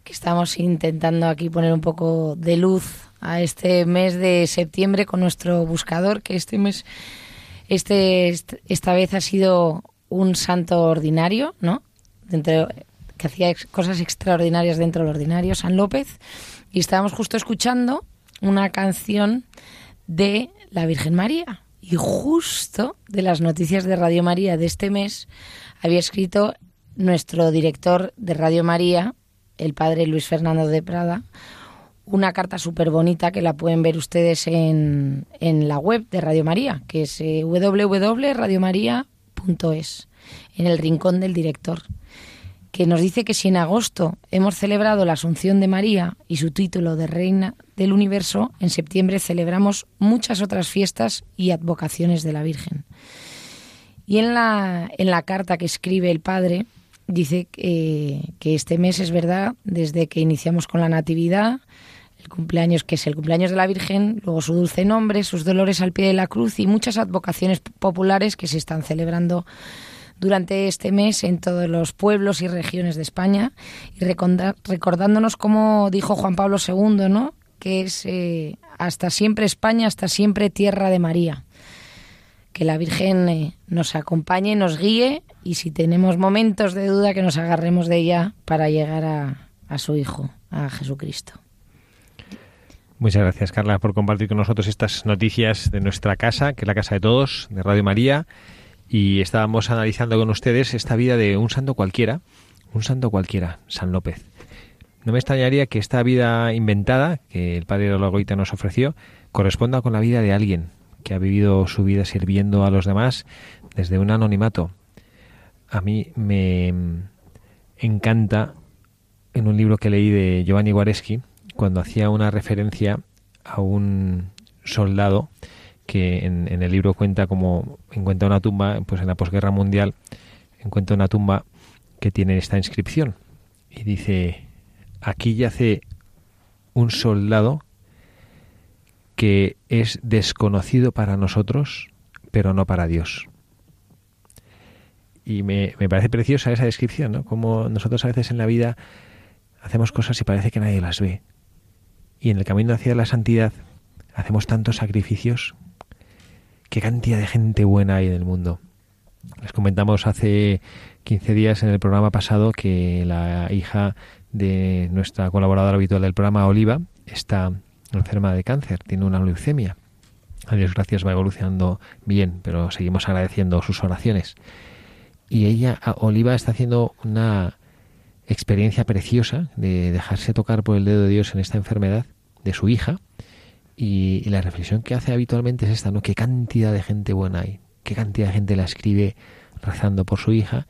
que estamos intentando aquí poner un poco de luz a este mes de septiembre con nuestro buscador, que este mes, este, esta vez ha sido un santo ordinario, ¿no? Que hacía cosas extraordinarias dentro del ordinario, San López. Y estábamos justo escuchando una canción de la Virgen María. Y justo de las noticias de Radio María de este mes había escrito nuestro director de Radio María, el padre Luis Fernando de Prada, una carta súper bonita que la pueden ver ustedes en, en, la web de Radio María, que es eh, www.radiomaria.es, en el rincón del director que nos dice que si en agosto hemos celebrado la Asunción de María y su título de Reina del Universo, en septiembre celebramos muchas otras fiestas y advocaciones de la Virgen. Y en la, en la carta que escribe el Padre, dice que, este mes es verdad, desde que iniciamos con la Natividad, el cumpleaños que es el cumpleaños de la Virgen, luego su dulce nombre, sus dolores al pie de la cruz y muchas advocaciones populares que se están celebrando durante este mes en todos los pueblos y regiones de España y recordándonos como dijo Juan Pablo II, ¿no? que es eh, hasta siempre España, hasta siempre tierra de María. Que la Virgen eh, nos acompañe, nos guíe y si tenemos momentos de duda que nos agarremos de ella para llegar a, a su Hijo, a Jesucristo. Muchas gracias, Carla, por compartir con nosotros estas noticias de nuestra casa, que es la casa de todos, de Radio María y estábamos analizando con ustedes esta vida de un santo cualquiera, un santo cualquiera, San López. No me extrañaría que esta vida inventada que el padre Logoita nos ofreció corresponda con la vida de alguien que ha vivido su vida sirviendo a los demás desde un anonimato. A mí me encanta en un libro que leí de Giovanni Guareschi cuando hacía una referencia a un soldado que en, el libro cuenta como encuentra una tumba, pues en la posguerra mundial encuentra una tumba que tiene esta inscripción y dice aquí yace un soldado que es desconocido para nosotros, pero no para Dios. Y me, me parece preciosa esa descripción, ¿no? Como nosotros a veces en la vida hacemos cosas y parece que nadie las ve. Y en el camino hacia la santidad hacemos tantos sacrificios qué cantidad de gente buena hay en el mundo. Les comentamos hace 15 días en el programa pasado que la hija de nuestra colaboradora habitual del programa, Oliva, está enferma de cáncer, tiene una leucemia. A Dios gracias va evolucionando bien, pero seguimos agradeciendo sus oraciones. Y ella, Oliva, está haciendo una experiencia preciosa de dejarse tocar por el dedo de Dios en esta enfermedad de su hija y, la reflexión que hace habitualmente es esta, ¿no? Qué cantidad de gente buena hay, qué cantidad de gente la escribe rezando por su hija.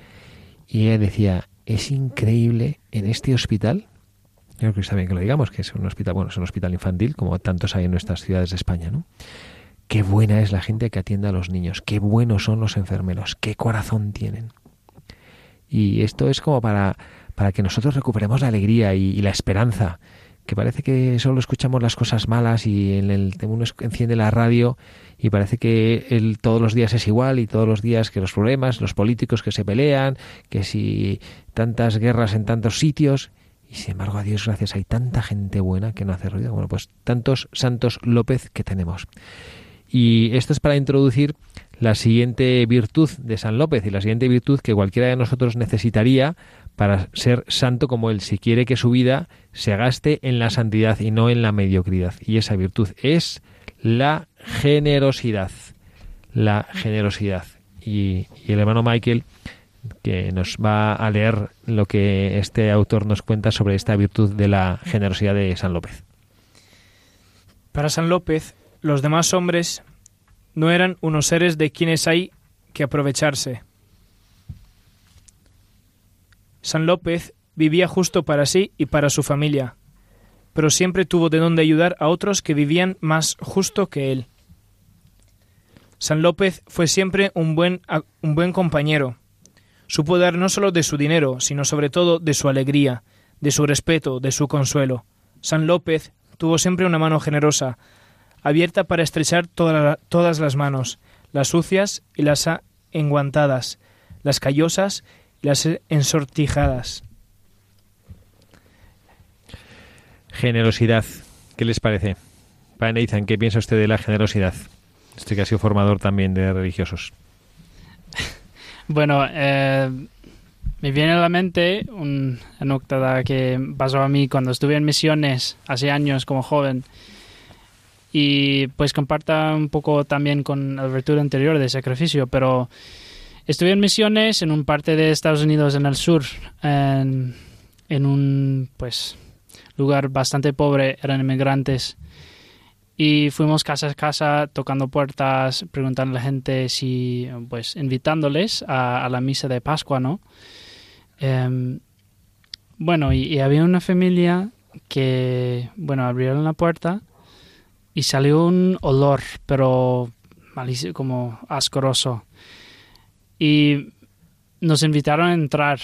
Y ella decía, es increíble en este hospital, yo creo que está bien que lo digamos, que es un hospital, bueno, es un hospital infantil, como tantos hay en nuestras ciudades de España, ¿no? Qué buena es la gente que atiende a los niños, qué buenos son los enfermeros, qué corazón tienen. Y esto es como para, para que nosotros recuperemos la alegría y la esperanza que parece que solo escuchamos las cosas malas y en el uno enciende la radio y parece que el, todos los días es igual y todos los días que los problemas, los políticos que se pelean, que si tantas guerras en tantos sitios y sin embargo a Dios gracias hay tanta gente buena que no hace ruido. Bueno, pues tantos santos López que tenemos. Y esto es para introducir la siguiente virtud de San López y la siguiente virtud que cualquiera de nosotros necesitaría para ser santo como él, si quiere que su vida se gaste en la santidad y no en la mediocridad. Y esa virtud es la generosidad. La generosidad. Y, el hermano Michael, que nos va a leer lo que este autor nos cuenta sobre esta virtud de la generosidad de San López. Para San López, los demás hombres no eran unos seres de quienes hay que aprovecharse, San López vivía justo para sí y para su familia, pero siempre tuvo de dónde ayudar a otros que vivían más justo que él. San López fue siempre un buen, un buen compañero. Supo dar no solo de su dinero, sino sobre todo de su alegría, de su respeto, de su consuelo. San López tuvo siempre una mano generosa, abierta para estrechar todas las manos, las sucias y las enguantadas, las callosas las ensortijadas. Generosidad. ¿Qué les parece? Para Nathan, ¿qué piensa usted de la generosidad? Este que ha sido formador también de religiosos. Bueno, eh, me viene a la mente una anécdota que pasó a mí cuando estuve en misiones hace años como joven. Y pues comparta un poco también con la virtud anterior de sacrificio, pero estuve en misiones en un parte de Estados Unidos en el sur, en, un pues lugar bastante pobre, eran inmigrantes. Y fuimos casa a casa tocando puertas, preguntando a la gente si, pues, invitándoles a, la misa de Pascua, ¿no? Em, bueno, y, había una familia que, bueno, abrieron la puerta y salió un olor, pero malísimo, como asqueroso. Y nos invitaron a entrar.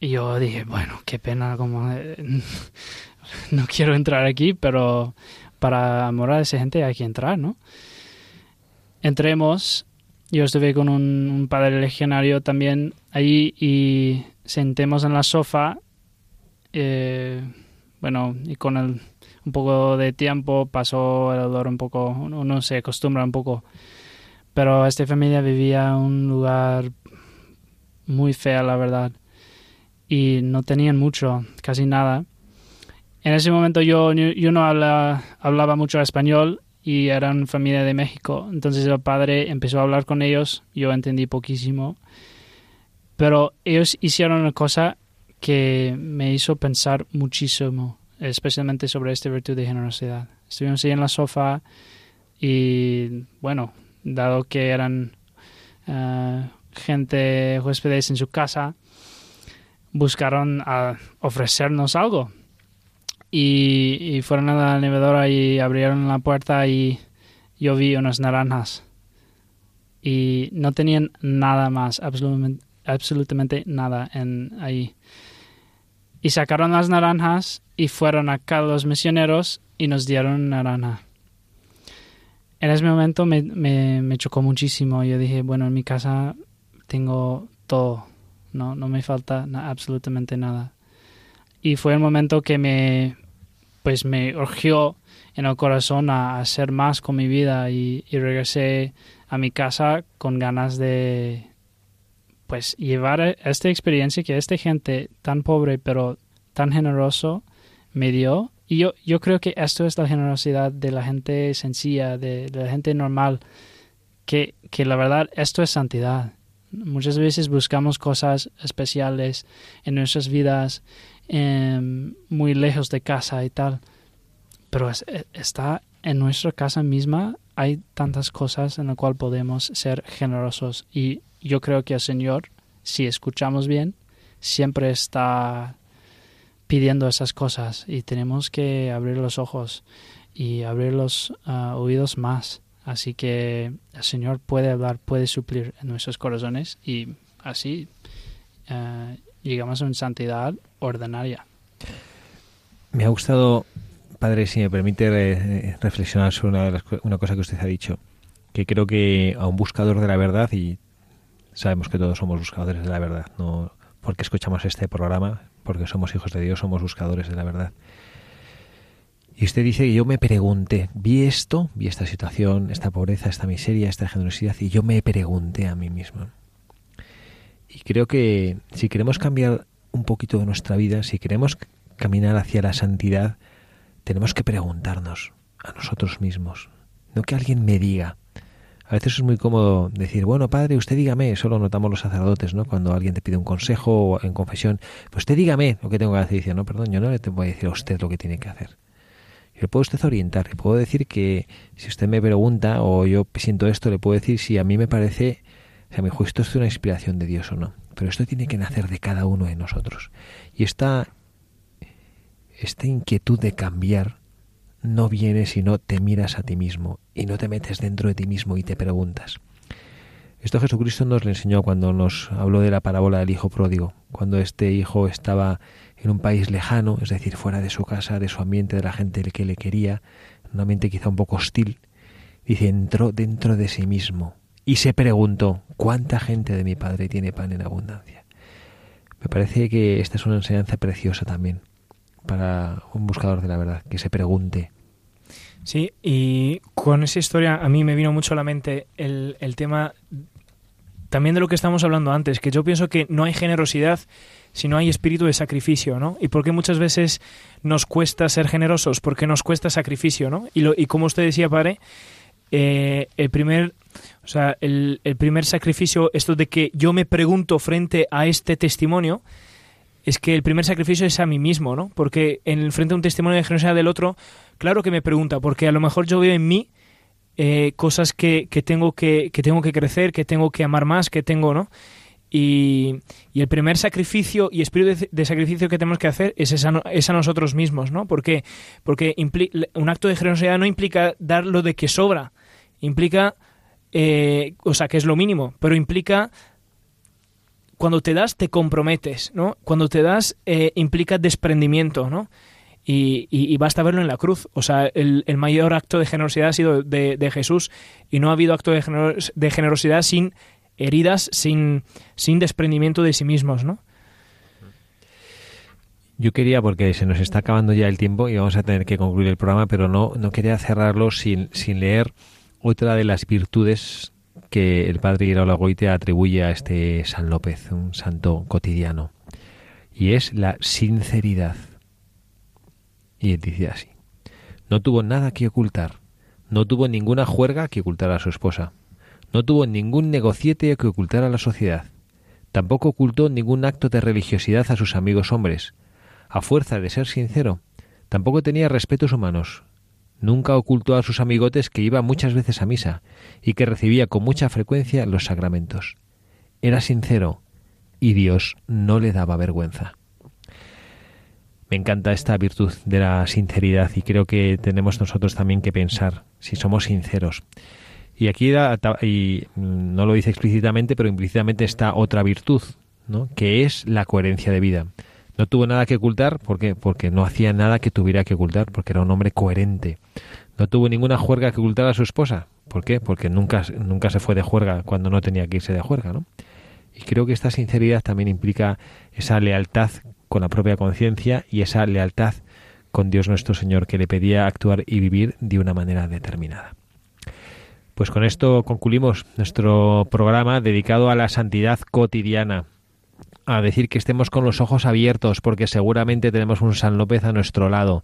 Y yo dije, bueno, qué pena, como eh, no quiero entrar aquí, pero para morar a esa gente hay que entrar, ¿no? Entremos, yo estuve con un, padre legionario también ahí y sentemos en la sofá, eh, bueno, y con el, un poco de tiempo pasó el olor un poco, uno se acostumbra un poco, pero esta familia vivía en un lugar muy feo, la verdad y no tenían mucho, casi nada. En ese momento yo, yo no hablaba mucho español y eran familia de México. Entonces el padre empezó a hablar con ellos, yo entendí poquísimo. Pero ellos hicieron una cosa que me hizo pensar muchísimo, especialmente sobre esta virtud de generosidad. Estuvimos ahí en la sofá y, bueno, dado que eran uh, gente huéspedes en su casa, buscaron a ofrecernos algo. Y, fueron a la nevadora y abrieron la puerta y yo vi unas naranjas. Y no tenían nada más, absolutamente, nada en ahí. Y sacaron las naranjas y fueron acá los misioneros y nos dieron naranja. En ese momento me, me, me chocó muchísimo. Yo dije, bueno, en mi casa tengo todo no, no me falta absolutamente nada. Y fue el momento que me, pues me urgió en el corazón a hacer más con mi vida y, regresé a mi casa con ganas de pues llevar esta experiencia que esta gente tan pobre pero tan generoso me dio y yo, yo creo que esto es la generosidad de la gente sencilla, de, la gente normal, que, que la verdad esto es santidad. Muchas veces buscamos cosas especiales en nuestras vidas, em, muy lejos de casa y tal, pero e, está en nuestra casa misma, hay tantas cosas en las cuales podemos ser generosos y yo creo que el Señor, si escuchamos bien, siempre está pidiendo esas cosas y tenemos que abrir los ojos y abrir los ah, oídos más Así que el Señor puede hablar, puede suplir en nuestros corazones y así eh, llegamos a una santidad ordinaria. Me ha gustado, Padre, si me permite reflexionar sobre una, cosa que usted ha dicho, que creo que a un buscador de la verdad, y sabemos que todos somos buscadores de la verdad, no porque escuchamos este programa, porque somos hijos de Dios, somos buscadores de la verdad. Y usted dice que yo me pregunté, vi esto, vi esta situación, esta pobreza, esta miseria, esta generosidad, y yo me pregunté a mí mismo. Y creo que si queremos cambiar un poquito de nuestra vida, si queremos caminar hacia la santidad, tenemos que preguntarnos a nosotros mismos, no que alguien me diga. A veces es muy cómodo decir, bueno, padre, usted dígame, eso lo notamos los sacerdotes, ¿no? Cuando alguien te pide un consejo o en confesión, pues usted dígame lo que tengo que hacer. Y dice, no, perdón, yo no le voy a decir a usted lo que tiene que hacer. Yo le puedo usted orientar, le puedo decir que si usted me pregunta o yo siento esto, le puedo decir si a mí me parece, o sea, mi juicio esto es una inspiración de Dios o no. Pero esto tiene que nacer de cada uno de nosotros. Y esta, esta inquietud de cambiar no viene si no te miras a ti mismo y no te metes dentro de ti mismo y te preguntas. Esto Jesucristo nos lo enseñó cuando nos habló de la parábola del hijo pródigo, cuando este hijo estaba en un país lejano, es decir, fuera de su casa, de su ambiente, de la gente que le quería, un ambiente quizá un poco hostil, dice, entró dentro de sí mismo y se preguntó, ¿cuánta gente de mi padre tiene pan en abundancia? Me parece que esta es una enseñanza preciosa también para un buscador de la verdad, que se pregunte. Sí, y con esa historia a mí me vino mucho a la mente el, el tema también de lo que estamos hablando antes, que yo pienso que no hay generosidad si no hay espíritu de sacrificio, ¿no? Y por qué muchas veces nos cuesta ser generosos, porque nos cuesta sacrificio, ¿no? Y, lo, y como usted decía, padre, eh, el primer o sea, el, el, primer sacrificio, esto de que yo me pregunto frente a este testimonio, es que el primer sacrificio es a mí mismo, ¿no? Porque en frente a un testimonio de generosidad del otro, claro que me pregunta, porque a lo mejor yo veo en mí eh, cosas que, que, tengo que, que tengo que crecer, que tengo que amar más, que tengo, ¿no? Y, y, el primer sacrificio y espíritu de, sacrificio que tenemos que hacer es, esa, es a nosotros mismos, ¿no? ¿Por qué? Porque un acto de generosidad no implica dar lo de que sobra, implica, eh, o sea, que es lo mínimo, pero implica cuando te das te comprometes, ¿no? Cuando te das eh, implica desprendimiento, ¿no? Y, y, y, basta verlo en la cruz. O sea, el, el mayor acto de generosidad ha sido de, de, Jesús y no ha habido acto de, generos, de generosidad sin heridas, sin, sin desprendimiento de sí mismos, ¿no? Yo quería, porque se nos está acabando ya el tiempo y vamos a tener que concluir el programa, pero no, no quería cerrarlo sin, sin leer otra de las virtudes que el padre Iraola Goite atribuye a este San López, un santo cotidiano, y es la sinceridad. Y dice así, no tuvo nada que ocultar, no tuvo ninguna juerga que ocultar a su esposa, no tuvo ningún negociete que ocultar a la sociedad, tampoco ocultó ningún acto de religiosidad a sus amigos hombres, a fuerza de ser sincero, tampoco tenía respetos humanos, Nunca ocultó a sus amigotes que iba muchas veces a misa y que recibía con mucha frecuencia los sacramentos. Era sincero y Dios no le daba vergüenza. Me encanta esta virtud de la sinceridad y creo que tenemos nosotros también que pensar si somos sinceros. Y aquí y no lo dice explícitamente, pero implícitamente está otra virtud, ¿no? que es la coherencia de vida. No tuvo nada que ocultar, ¿por qué? Porque no hacía nada que tuviera que ocultar, porque era un hombre coherente. No tuvo ninguna juerga que ocultar a su esposa. ¿Por qué? Porque nunca, nunca se fue de juerga cuando no tenía que irse de juerga, ¿no? Y creo que esta sinceridad también implica esa lealtad con la propia conciencia y esa lealtad con Dios nuestro Señor que le pedía actuar y vivir de una manera determinada. Pues con esto concluimos nuestro programa dedicado a la santidad cotidiana a decir que estemos con los ojos abiertos porque seguramente tenemos un San López a nuestro lado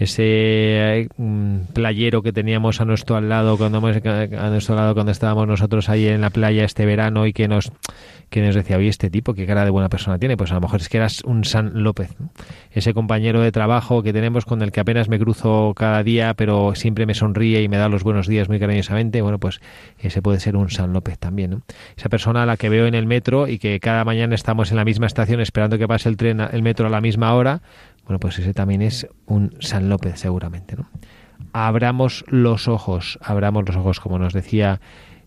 ese mm, playero que teníamos a nuestro al lado cuando a nuestro cuando estábamos nosotros ahí en la playa este verano y que nos que nos decía oye este tipo qué cara de buena persona tiene pues a lo mejor es que eras un San López ese compañero de trabajo que tenemos con el que apenas me cruzo cada día pero siempre me sonríe y me da los buenos días muy cariñosamente bueno pues ese puede ser un San López también ¿no? esa persona a la que veo en el metro y que cada mañana estamos en la misma estación esperando que pase el tren el metro a la misma hora bueno, pues ese también es un San López seguramente, ¿no? Abramos los ojos, abramos los ojos, como nos decía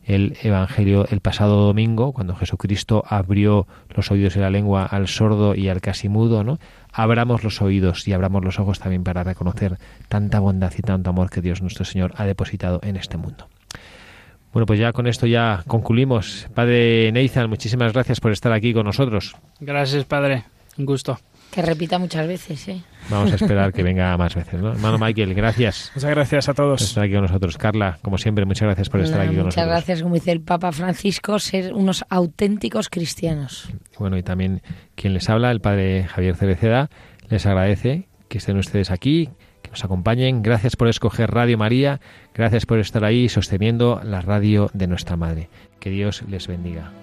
el Evangelio el pasado domingo, cuando Jesucristo abrió los oídos y la lengua al sordo y al casi mudo, ¿no? Abramos los oídos y abramos los ojos también para reconocer tanta bondad y tanto amor que Dios nuestro Señor ha depositado en este mundo. Bueno, pues ya con esto ya concluimos. Padre Neizan, muchísimas gracias por estar aquí con nosotros. Gracias, Padre. Un gusto. Que repita muchas veces, ¿eh? Vamos a esperar que venga más veces, ¿no? Hermano Michael, gracias. Muchas gracias a todos. Por estar aquí con nosotros. Carla, como siempre, muchas gracias por estar no, aquí con muchas nosotros. Muchas gracias, como dice el Papa Francisco, ser unos auténticos cristianos. Bueno, y también quien les habla, el Padre Javier Cereceda, les agradece que estén ustedes aquí, que nos acompañen. Gracias por escoger Radio María, gracias por estar ahí sosteniendo la radio de nuestra Madre. Que Dios les bendiga.